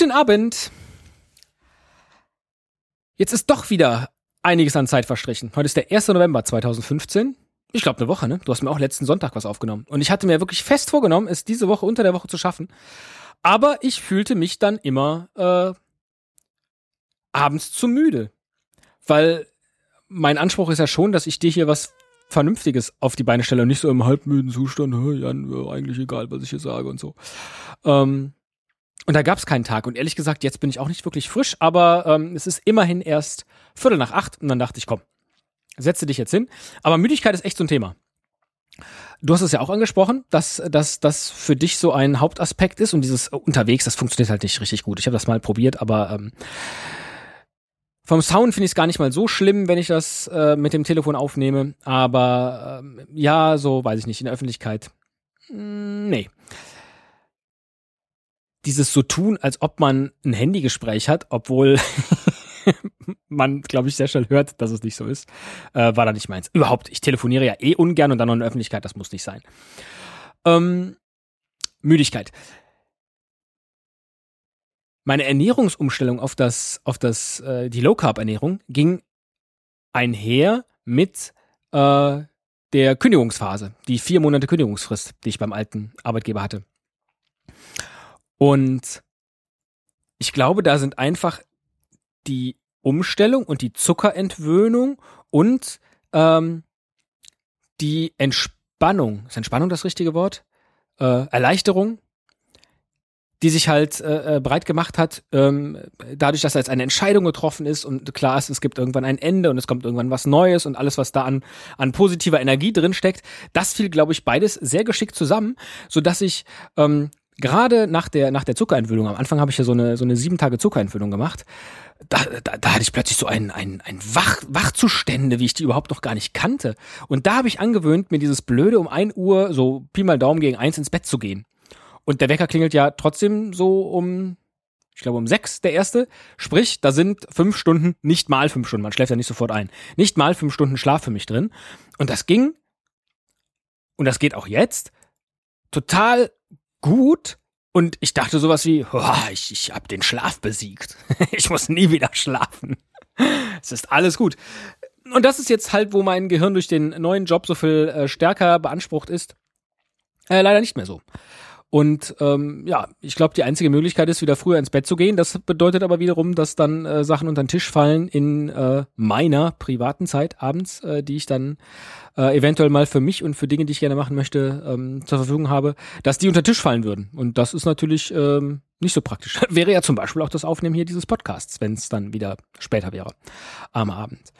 Guten Abend. Jetzt ist doch wieder einiges an Zeit verstrichen. Heute ist der 1. November 2015. Ich glaube eine Woche, ne? Du hast mir auch letzten Sonntag was aufgenommen. Und ich hatte mir wirklich fest vorgenommen, es diese Woche unter der Woche zu schaffen. Aber ich fühlte mich dann immer äh, abends zu müde. Weil mein Anspruch ist ja schon, dass ich dir hier was Vernünftiges auf die Beine stelle und nicht so im halbmüden Zustand, Jan, eigentlich egal, was ich hier sage und so. Ähm, und da gab es keinen Tag. Und ehrlich gesagt, jetzt bin ich auch nicht wirklich frisch, aber ähm, es ist immerhin erst Viertel nach acht. Und dann dachte ich, komm, setze dich jetzt hin. Aber Müdigkeit ist echt so ein Thema. Du hast es ja auch angesprochen, dass, dass das für dich so ein Hauptaspekt ist und dieses unterwegs, das funktioniert halt nicht richtig gut. Ich habe das mal probiert, aber ähm, vom Sound finde ich es gar nicht mal so schlimm, wenn ich das äh, mit dem Telefon aufnehme. Aber ähm, ja, so weiß ich nicht, in der Öffentlichkeit. Mh, hm, nee dieses so tun, als ob man ein Handygespräch hat, obwohl man, glaube ich, sehr schnell hört, dass es nicht so ist, äh, war da nicht meins. Überhaupt, ich telefoniere ja eh ungern und dann noch in der Öffentlichkeit, das muss nicht sein. Ähm, Müdigkeit. Meine Ernährungsumstellung auf das, auf das, äh, die Low Carb Ernährung ging einher mit äh, der Kündigungsphase, die vier Monate Kündigungsfrist, die ich beim alten Arbeitgeber hatte. Und ich glaube, da sind einfach die Umstellung und die Zuckerentwöhnung und ähm, die Entspannung, ist Entspannung das richtige Wort? Äh, Erleichterung, die sich halt äh, äh, breit gemacht hat, ähm, dadurch, dass jetzt eine Entscheidung getroffen ist und klar ist, es gibt irgendwann ein Ende und es kommt irgendwann was Neues und alles, was da an, an positiver Energie drin steckt, das fiel, glaube ich, beides sehr geschickt zusammen, so dass ich ähm, gerade nach der, nach der Zuckerentwöhnung, am Anfang habe ich ja so eine, so eine sieben Tage Zuckerentwöhnung gemacht, da, da, da hatte ich plötzlich so ein, ein, ein Wach, Wachzustände, wie ich die überhaupt noch gar nicht kannte. Und da habe ich angewöhnt, mir dieses Blöde um ein Uhr, so Pi mal Daumen gegen eins ins Bett zu gehen. Und der Wecker klingelt ja trotzdem so um, ich glaube um sechs, der erste. Sprich, da sind fünf Stunden, nicht mal fünf Stunden, man schläft ja nicht sofort ein, nicht mal fünf Stunden Schlaf für mich drin. Und das ging, und das geht auch jetzt, total gut. Und ich dachte sowas wie, oh, ich, ich habe den Schlaf besiegt. ich muss nie wieder schlafen. es ist alles gut. Und das ist jetzt halt, wo mein Gehirn durch den neuen Job so viel äh, stärker beansprucht ist. Äh, leider nicht mehr so. Und ähm, ja, ich glaube, die einzige Möglichkeit ist, wieder früher ins Bett zu gehen. Das bedeutet aber wiederum, dass dann äh, Sachen unter den Tisch fallen in äh, meiner privaten Zeit abends, äh, die ich dann äh, eventuell mal für mich und für Dinge, die ich gerne machen möchte, ähm, zur Verfügung habe, dass die unter den Tisch fallen würden. Und das ist natürlich ähm, nicht so praktisch. wäre ja zum Beispiel auch das Aufnehmen hier dieses Podcasts, wenn es dann wieder später wäre am Abend.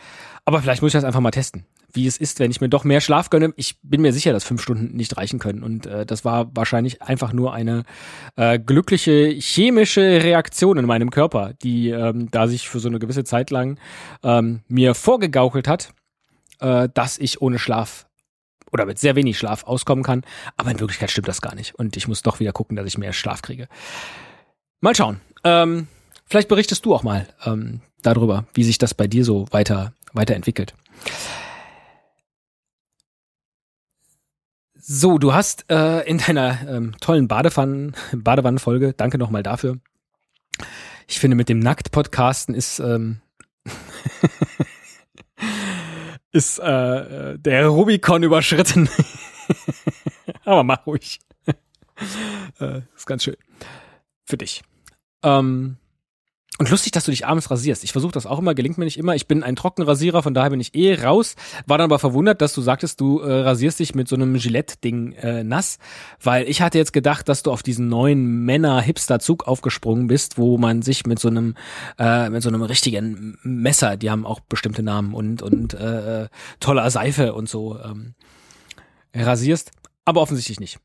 Aber vielleicht muss ich das einfach mal testen wie es ist, wenn ich mir doch mehr Schlaf gönne. Ich bin mir sicher, dass fünf Stunden nicht reichen können. Und äh, das war wahrscheinlich einfach nur eine äh, glückliche chemische Reaktion in meinem Körper, die ähm, da sich für so eine gewisse Zeit lang ähm, mir vorgegaukelt hat, äh, dass ich ohne Schlaf oder mit sehr wenig Schlaf auskommen kann. Aber in Wirklichkeit stimmt das gar nicht. Und ich muss doch wieder gucken, dass ich mehr Schlaf kriege. Mal schauen. Ähm, vielleicht berichtest du auch mal ähm, darüber, wie sich das bei dir so weiter weiterentwickelt. So, du hast äh, in deiner ähm, tollen Badewannen, Badewannenfolge, danke nochmal dafür. Ich finde, mit dem Nackt-Podcasten ist, ähm, ist äh, der Rubikon überschritten. Aber mach ruhig. äh, ist ganz schön. Für dich. Ähm, und lustig, dass du dich abends rasierst. Ich versuche das auch immer, gelingt mir nicht immer. Ich bin ein Trockenrasierer, von daher bin ich eh raus. War dann aber verwundert, dass du sagtest, du äh, rasierst dich mit so einem Gillette-Ding äh, nass, weil ich hatte jetzt gedacht, dass du auf diesen neuen Männer-Hipster-Zug aufgesprungen bist, wo man sich mit so einem äh, mit so einem richtigen Messer, die haben auch bestimmte Namen und und äh, toller Seife und so ähm, rasierst, aber offensichtlich nicht,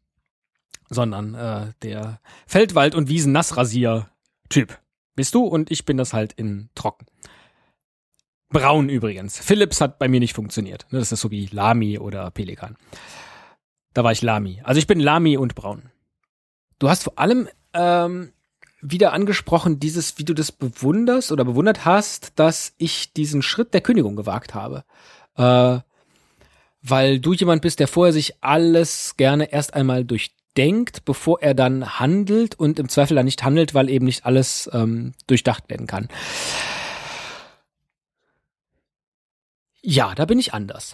sondern äh, der Feldwald- und Wiesen-Nassrasier-Typ bist du und ich bin das halt in trocken. Braun übrigens. Philips hat bei mir nicht funktioniert. Das ist so wie Lamy oder Pelikan. Da war ich Lamy. Also ich bin Lamy und braun. Du hast vor allem ähm, wieder angesprochen, dieses, wie du das bewunderst oder bewundert hast, dass ich diesen Schritt der Kündigung gewagt habe. Äh, weil du jemand bist, der vorher sich alles gerne erst einmal durch denkt, bevor er dann handelt und im Zweifel dann nicht handelt, weil eben nicht alles ähm, durchdacht werden kann. Ja, da bin ich anders.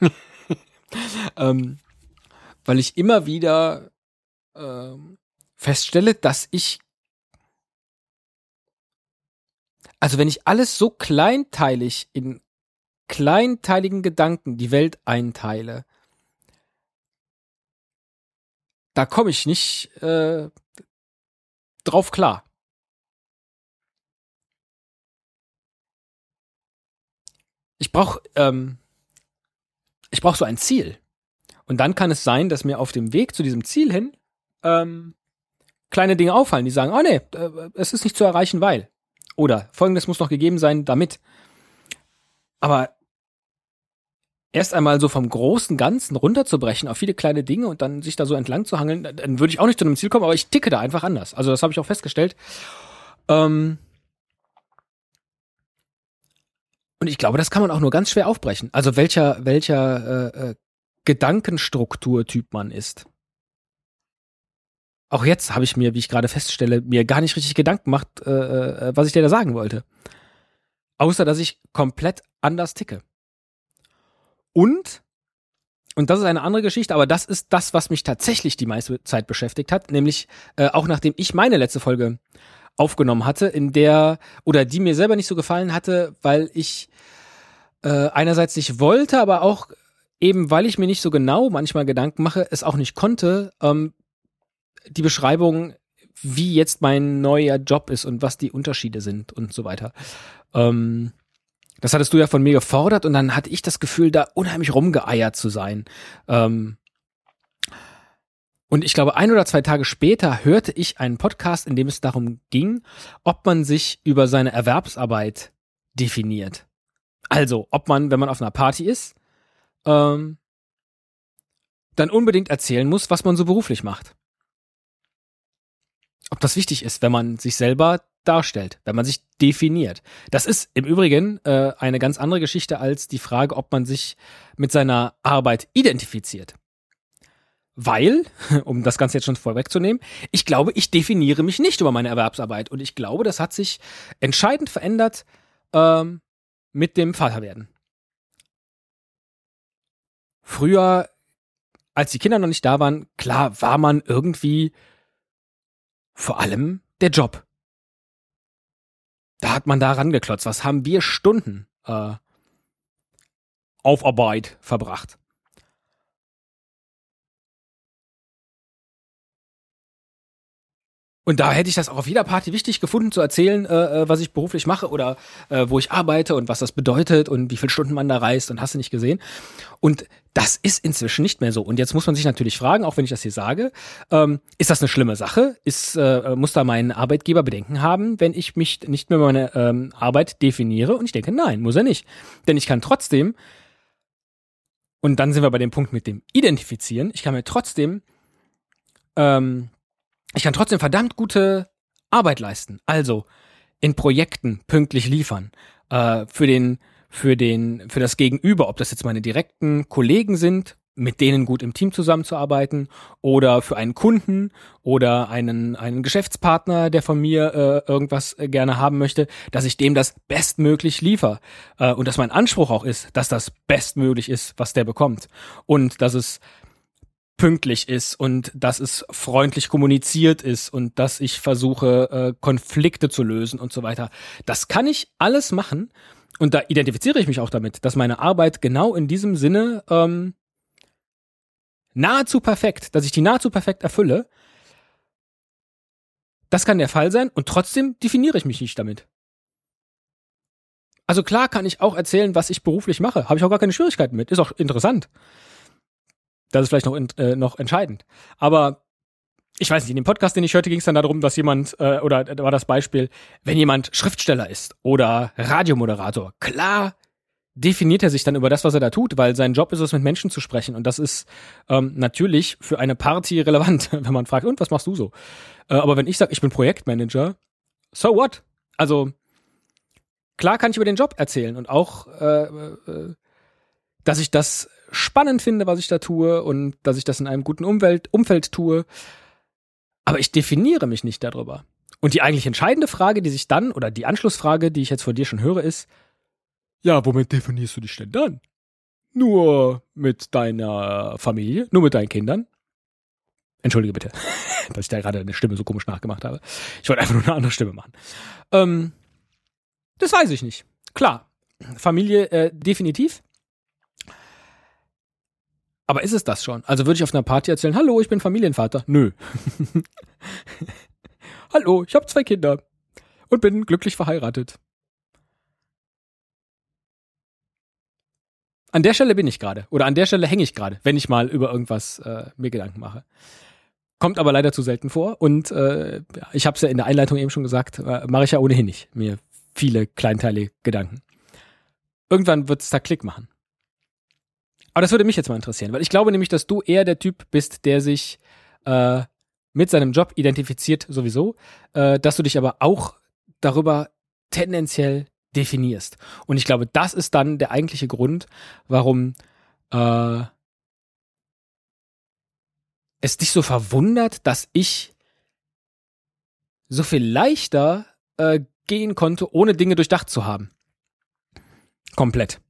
ähm, weil ich immer wieder ähm, feststelle, dass ich also wenn ich alles so kleinteilig in kleinteiligen Gedanken die Welt einteile, da komme ich nicht äh, drauf klar. Ich brauche ähm, ich brauche so ein Ziel. Und dann kann es sein, dass mir auf dem Weg zu diesem Ziel hin ähm, kleine Dinge auffallen, die sagen, oh nee, äh, es ist nicht zu erreichen, weil. Oder folgendes muss noch gegeben sein, damit. Aber erst einmal so vom großen Ganzen runterzubrechen auf viele kleine Dinge und dann sich da so entlang zu hangeln, dann würde ich auch nicht zu einem Ziel kommen, aber ich ticke da einfach anders. Also das habe ich auch festgestellt. Ähm und ich glaube, das kann man auch nur ganz schwer aufbrechen. Also welcher, welcher äh, äh, Gedankenstrukturtyp man ist. Auch jetzt habe ich mir, wie ich gerade feststelle, mir gar nicht richtig Gedanken gemacht, äh, äh, was ich dir da sagen wollte. Außer, dass ich komplett anders ticke. Und, und das ist eine andere Geschichte, aber das ist das, was mich tatsächlich die meiste Zeit beschäftigt hat, nämlich äh, auch nachdem ich meine letzte Folge aufgenommen hatte, in der, oder die mir selber nicht so gefallen hatte, weil ich äh, einerseits nicht wollte, aber auch eben, weil ich mir nicht so genau manchmal Gedanken mache, es auch nicht konnte, ähm, die Beschreibung, wie jetzt mein neuer Job ist und was die Unterschiede sind und so weiter. Ähm, das hattest du ja von mir gefordert und dann hatte ich das Gefühl, da unheimlich rumgeeiert zu sein. Ähm, und ich glaube, ein oder zwei Tage später hörte ich einen Podcast, in dem es darum ging, ob man sich über seine Erwerbsarbeit definiert. Also, ob man, wenn man auf einer Party ist, ähm, dann unbedingt erzählen muss, was man so beruflich macht. Ob das wichtig ist, wenn man sich selber darstellt, wenn man sich definiert. Das ist im Übrigen äh, eine ganz andere Geschichte als die Frage, ob man sich mit seiner Arbeit identifiziert. Weil, um das Ganze jetzt schon vorwegzunehmen, ich glaube, ich definiere mich nicht über meine Erwerbsarbeit. Und ich glaube, das hat sich entscheidend verändert ähm, mit dem Vaterwerden. Früher, als die Kinder noch nicht da waren, klar war man irgendwie vor allem der Job. Da hat man da rangeklotzt. Was haben wir Stunden äh, auf Arbeit verbracht? Und da hätte ich das auch auf jeder Party wichtig gefunden, zu erzählen, äh, äh, was ich beruflich mache oder äh, wo ich arbeite und was das bedeutet und wie viele Stunden man da reist und hast du nicht gesehen. Und das ist inzwischen nicht mehr so. Und jetzt muss man sich natürlich fragen, auch wenn ich das hier sage, ähm, ist das eine schlimme Sache? Ist, äh, muss da mein Arbeitgeber Bedenken haben, wenn ich mich nicht mehr meine ähm, Arbeit definiere? Und ich denke, nein, muss er nicht. Denn ich kann trotzdem, und dann sind wir bei dem Punkt mit dem Identifizieren, ich kann mir trotzdem ähm, ich kann trotzdem verdammt gute Arbeit leisten. Also in Projekten pünktlich liefern. Äh, für den, für den, für das Gegenüber, ob das jetzt meine direkten Kollegen sind, mit denen gut im Team zusammenzuarbeiten oder für einen Kunden oder einen, einen Geschäftspartner, der von mir äh, irgendwas gerne haben möchte, dass ich dem das bestmöglich liefer äh, und dass mein Anspruch auch ist, dass das bestmöglich ist, was der bekommt und dass es pünktlich ist und dass es freundlich kommuniziert ist und dass ich versuche, äh, Konflikte zu lösen und so weiter. Das kann ich alles machen und da identifiziere ich mich auch damit, dass meine Arbeit genau in diesem Sinne ähm, nahezu perfekt, dass ich die nahezu perfekt erfülle. Das kann der Fall sein und trotzdem definiere ich mich nicht damit. Also klar kann ich auch erzählen, was ich beruflich mache. Habe ich auch gar keine Schwierigkeiten mit. Ist auch interessant. Das ist vielleicht noch, äh, noch entscheidend. Aber ich weiß nicht, in dem Podcast, den ich hörte, ging es dann darum, dass jemand, äh, oder da war das Beispiel, wenn jemand Schriftsteller ist oder Radiomoderator, klar definiert er sich dann über das, was er da tut, weil sein Job ist es, mit Menschen zu sprechen. Und das ist ähm, natürlich für eine Party relevant, wenn man fragt, und was machst du so? Äh, aber wenn ich sage, ich bin Projektmanager, so what? Also klar kann ich über den Job erzählen und auch, äh, äh, dass ich das spannend finde, was ich da tue und dass ich das in einem guten Umwelt, Umfeld tue. Aber ich definiere mich nicht darüber. Und die eigentlich entscheidende Frage, die sich dann, oder die Anschlussfrage, die ich jetzt von dir schon höre, ist, ja, womit definierst du dich denn dann? Nur mit deiner Familie? Nur mit deinen Kindern? Entschuldige bitte, dass ich da gerade eine Stimme so komisch nachgemacht habe. Ich wollte einfach nur eine andere Stimme machen. Ähm, das weiß ich nicht. Klar, Familie äh, definitiv. Aber ist es das schon? Also würde ich auf einer Party erzählen, hallo, ich bin Familienvater? Nö. hallo, ich habe zwei Kinder und bin glücklich verheiratet. An der Stelle bin ich gerade. Oder an der Stelle hänge ich gerade, wenn ich mal über irgendwas äh, mir Gedanken mache. Kommt aber leider zu selten vor. Und äh, ich habe es ja in der Einleitung eben schon gesagt, äh, mache ich ja ohnehin nicht. Mir viele kleinteilige Gedanken. Irgendwann wird es da Klick machen. Aber das würde mich jetzt mal interessieren, weil ich glaube nämlich, dass du eher der Typ bist, der sich äh, mit seinem Job identifiziert sowieso, äh, dass du dich aber auch darüber tendenziell definierst. Und ich glaube, das ist dann der eigentliche Grund, warum äh, es dich so verwundert, dass ich so viel leichter äh, gehen konnte, ohne Dinge durchdacht zu haben. Komplett.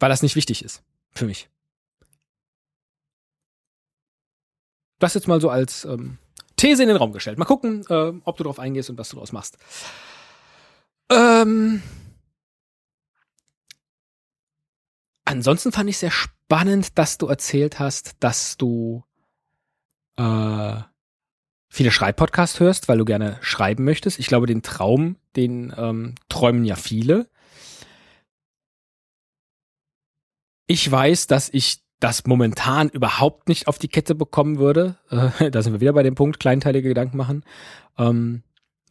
Weil das nicht wichtig ist für mich. Das jetzt mal so als ähm, These in den Raum gestellt. Mal gucken, äh, ob du darauf eingehst und was du daraus machst. Ähm, ansonsten fand ich sehr spannend, dass du erzählt hast, dass du äh, viele Schreibpodcasts hörst, weil du gerne schreiben möchtest. Ich glaube, den Traum, den ähm, träumen ja viele. Ich weiß, dass ich das momentan überhaupt nicht auf die Kette bekommen würde. Äh, da sind wir wieder bei dem Punkt, kleinteilige Gedanken machen. Ähm,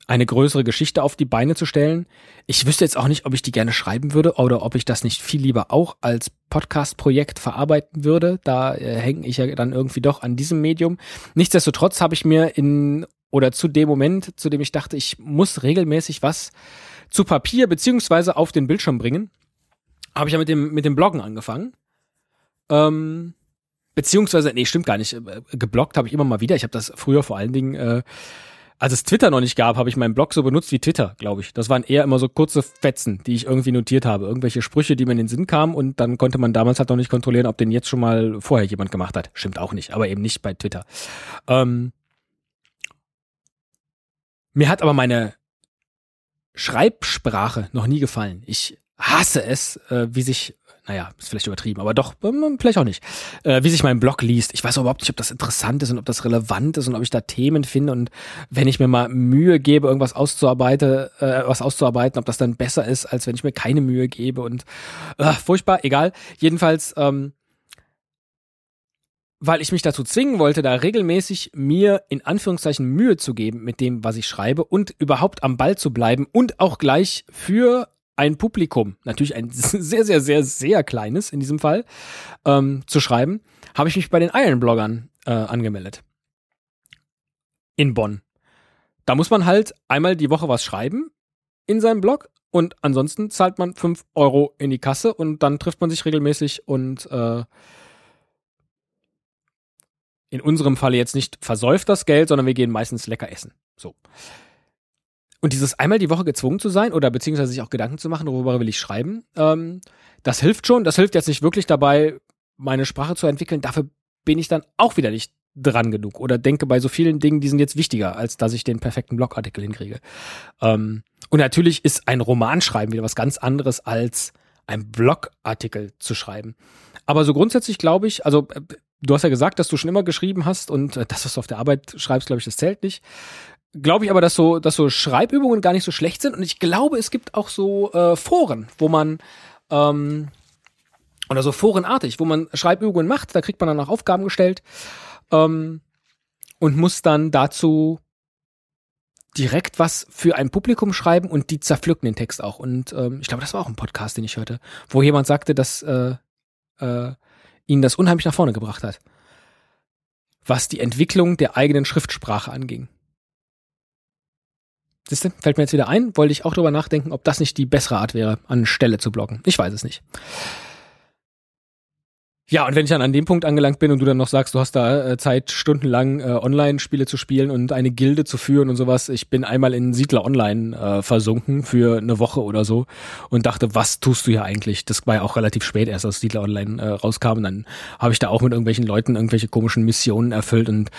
eine größere Geschichte auf die Beine zu stellen. Ich wüsste jetzt auch nicht, ob ich die gerne schreiben würde oder ob ich das nicht viel lieber auch als Podcast-Projekt verarbeiten würde. Da äh, hänge ich ja dann irgendwie doch an diesem Medium. Nichtsdestotrotz habe ich mir in oder zu dem Moment, zu dem ich dachte, ich muss regelmäßig was zu Papier beziehungsweise auf den Bildschirm bringen, habe ich ja mit dem mit dem Bloggen angefangen. Ähm, beziehungsweise, nee, stimmt gar nicht. Äh, gebloggt habe ich immer mal wieder. Ich habe das früher vor allen Dingen äh, als es Twitter noch nicht gab, habe ich meinen Blog so benutzt wie Twitter, glaube ich. Das waren eher immer so kurze Fetzen, die ich irgendwie notiert habe. Irgendwelche Sprüche, die mir in den Sinn kamen und dann konnte man damals halt noch nicht kontrollieren, ob den jetzt schon mal vorher jemand gemacht hat. Stimmt auch nicht, aber eben nicht bei Twitter. Ähm, mir hat aber meine Schreibsprache noch nie gefallen. Ich hasse es, äh, wie sich naja, ist vielleicht übertrieben, aber doch, ähm, vielleicht auch nicht, äh, wie sich mein Blog liest. Ich weiß überhaupt nicht, ob das interessant ist und ob das relevant ist und ob ich da Themen finde und wenn ich mir mal Mühe gebe, irgendwas auszuarbeiten, äh, was auszuarbeiten, ob das dann besser ist, als wenn ich mir keine Mühe gebe und äh, furchtbar, egal. Jedenfalls, ähm, weil ich mich dazu zwingen wollte, da regelmäßig mir in Anführungszeichen Mühe zu geben mit dem, was ich schreibe und überhaupt am Ball zu bleiben und auch gleich für ein Publikum, natürlich ein sehr, sehr, sehr, sehr kleines in diesem Fall, ähm, zu schreiben, habe ich mich bei den Iron-Bloggern äh, angemeldet. In Bonn. Da muss man halt einmal die Woche was schreiben in seinem Blog und ansonsten zahlt man fünf Euro in die Kasse und dann trifft man sich regelmäßig und äh, in unserem Falle jetzt nicht versäuft das Geld, sondern wir gehen meistens lecker essen. So. Und dieses einmal die Woche gezwungen zu sein oder beziehungsweise sich auch Gedanken zu machen, worüber will ich schreiben, ähm, das hilft schon. Das hilft jetzt nicht wirklich dabei, meine Sprache zu entwickeln. Dafür bin ich dann auch wieder nicht dran genug oder denke bei so vielen Dingen, die sind jetzt wichtiger, als dass ich den perfekten Blogartikel hinkriege. Ähm, und natürlich ist ein Romanschreiben wieder was ganz anderes als ein Blogartikel zu schreiben. Aber so grundsätzlich glaube ich, also äh, du hast ja gesagt, dass du schon immer geschrieben hast und äh, das, was du auf der Arbeit schreibst, glaube ich, das zählt nicht glaube ich aber, dass so, dass so Schreibübungen gar nicht so schlecht sind. Und ich glaube, es gibt auch so äh, Foren, wo man ähm, oder so forenartig, wo man Schreibübungen macht. Da kriegt man dann auch Aufgaben gestellt ähm, und muss dann dazu direkt was für ein Publikum schreiben und die zerpflücken den Text auch. Und ähm, ich glaube, das war auch ein Podcast, den ich hörte, wo jemand sagte, dass äh, äh, ihn das unheimlich nach vorne gebracht hat, was die Entwicklung der eigenen Schriftsprache anging. Siehst du, fällt mir jetzt wieder ein, wollte ich auch drüber nachdenken, ob das nicht die bessere Art wäre, an Stelle zu blocken. Ich weiß es nicht. Ja, und wenn ich dann an dem Punkt angelangt bin und du dann noch sagst, du hast da äh, Zeit, stundenlang äh, Online-Spiele zu spielen und eine Gilde zu führen und sowas. Ich bin einmal in Siedler Online äh, versunken für eine Woche oder so und dachte, was tust du hier eigentlich? Das war ja auch relativ spät erst, als Siedler Online äh, rauskam. Und dann habe ich da auch mit irgendwelchen Leuten irgendwelche komischen Missionen erfüllt und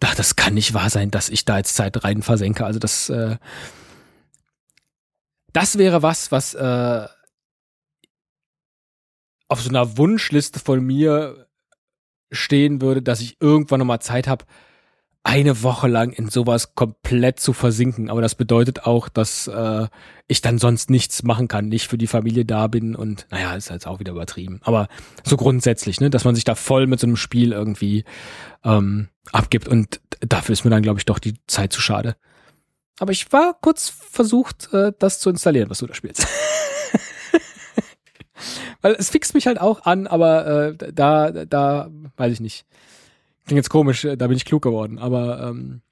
dachte, das kann nicht wahr sein, dass ich da jetzt Zeit rein versenke. Also das, äh, das wäre was, was äh, auf so einer Wunschliste von mir stehen würde, dass ich irgendwann nochmal Zeit habe, eine Woche lang in sowas komplett zu versinken. Aber das bedeutet auch, dass äh, ich dann sonst nichts machen kann, nicht für die Familie da bin und naja, ist jetzt auch wieder übertrieben. Aber so grundsätzlich, ne, dass man sich da voll mit so einem Spiel irgendwie ähm, abgibt und dafür ist mir dann, glaube ich, doch die Zeit zu schade. Aber ich war kurz versucht, äh, das zu installieren, was du da spielst. Weil es fixt mich halt auch an, aber äh, da, da, weiß ich nicht. Klingt jetzt komisch, da bin ich klug geworden, aber ähm,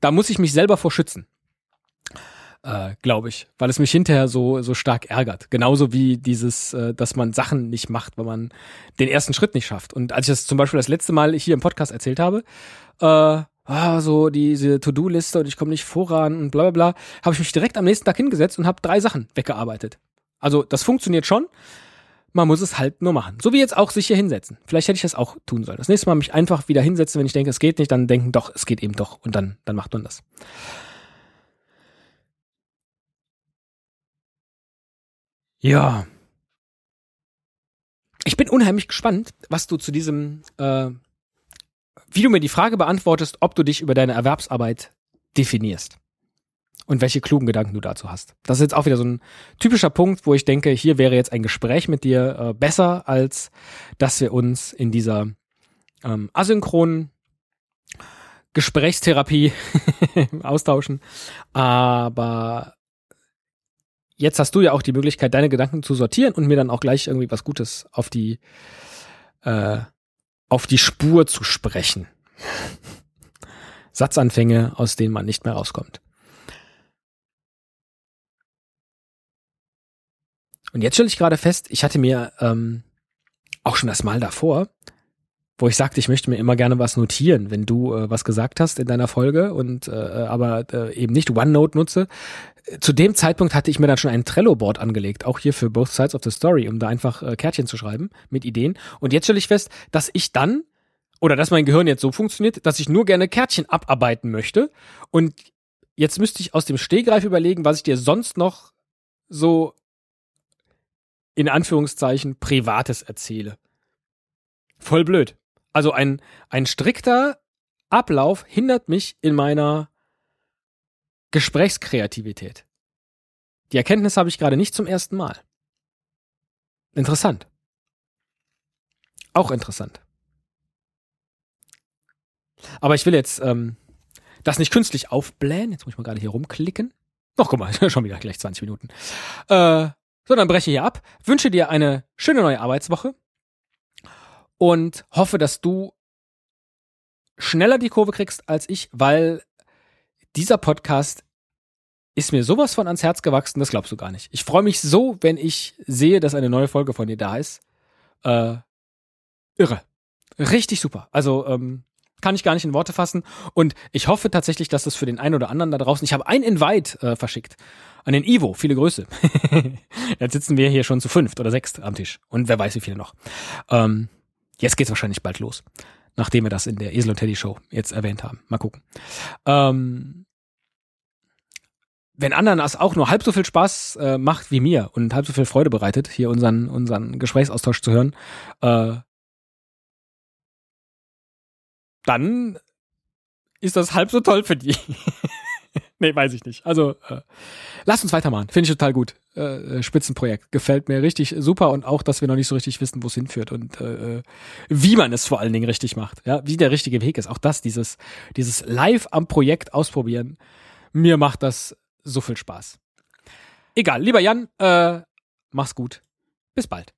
da muss ich mich selber vor schützen. Äh, glaube ich, weil es mich hinterher so so stark ärgert. Genauso wie dieses, äh, dass man Sachen nicht macht, wenn man den ersten Schritt nicht schafft. Und als ich das zum Beispiel das letzte Mal hier im Podcast erzählt habe, äh, ah, so diese To-Do-Liste und ich komme nicht voran und bla bla bla, habe ich mich direkt am nächsten Tag hingesetzt und habe drei Sachen weggearbeitet. Also das funktioniert schon, man muss es halt nur machen. So wie jetzt auch sich hier hinsetzen. Vielleicht hätte ich das auch tun sollen. Das nächste Mal mich einfach wieder hinsetzen, wenn ich denke, es geht nicht, dann denken, doch, es geht eben doch. Und dann, dann macht man das. Ja. Ich bin unheimlich gespannt, was du zu diesem, äh, wie du mir die Frage beantwortest, ob du dich über deine Erwerbsarbeit definierst und welche klugen Gedanken du dazu hast. Das ist jetzt auch wieder so ein typischer Punkt, wo ich denke, hier wäre jetzt ein Gespräch mit dir äh, besser, als dass wir uns in dieser ähm, asynchronen Gesprächstherapie austauschen. Aber jetzt hast du ja auch die Möglichkeit, deine Gedanken zu sortieren und mir dann auch gleich irgendwie was Gutes auf die äh, auf die Spur zu sprechen. Satzanfänge, aus denen man nicht mehr rauskommt. Und jetzt stelle ich gerade fest, ich hatte mir ähm, auch schon das Mal davor, wo ich sagte, ich möchte mir immer gerne was notieren, wenn du äh, was gesagt hast in deiner Folge und äh, aber äh, eben nicht OneNote nutze. Zu dem Zeitpunkt hatte ich mir dann schon ein Trello-Board angelegt, auch hier für Both Sides of the Story, um da einfach äh, Kärtchen zu schreiben mit Ideen. Und jetzt stelle ich fest, dass ich dann oder dass mein Gehirn jetzt so funktioniert, dass ich nur gerne Kärtchen abarbeiten möchte. Und jetzt müsste ich aus dem Stehgreif überlegen, was ich dir sonst noch so in Anführungszeichen Privates erzähle. Voll blöd. Also ein, ein strikter Ablauf hindert mich in meiner Gesprächskreativität. Die Erkenntnis habe ich gerade nicht zum ersten Mal. Interessant. Auch interessant. Aber ich will jetzt ähm, das nicht künstlich aufblähen. Jetzt muss ich mal gerade hier rumklicken. Ach, guck mal, schon wieder gleich 20 Minuten. Äh, so, dann breche ich hier ab, wünsche dir eine schöne neue Arbeitswoche und hoffe, dass du schneller die Kurve kriegst als ich, weil dieser Podcast ist mir sowas von ans Herz gewachsen, das glaubst du gar nicht. Ich freue mich so, wenn ich sehe, dass eine neue Folge von dir da ist. Äh, irre. Richtig super. Also, ähm, kann ich gar nicht in Worte fassen. Und ich hoffe tatsächlich, dass das für den einen oder anderen da draußen. Ich habe ein Invite äh, verschickt an den Ivo. Viele Grüße. Jetzt sitzen wir hier schon zu fünft oder sechst am Tisch. Und wer weiß, wie viele noch. Ähm, jetzt geht's wahrscheinlich bald los. Nachdem wir das in der Esel und Teddy Show jetzt erwähnt haben. Mal gucken. Ähm, wenn anderen das auch nur halb so viel Spaß äh, macht wie mir und halb so viel Freude bereitet, hier unseren, unseren Gesprächsaustausch zu hören, äh, dann ist das halb so toll für die. nee, weiß ich nicht. Also, äh, lass uns weitermachen. Finde ich total gut. Äh, äh, Spitzenprojekt. Gefällt mir richtig super und auch, dass wir noch nicht so richtig wissen, wo es hinführt und äh, wie man es vor allen Dingen richtig macht. Ja, wie der richtige Weg ist. Auch das, dieses, dieses live am Projekt ausprobieren. Mir macht das so viel Spaß. Egal, lieber Jan, äh, mach's gut. Bis bald.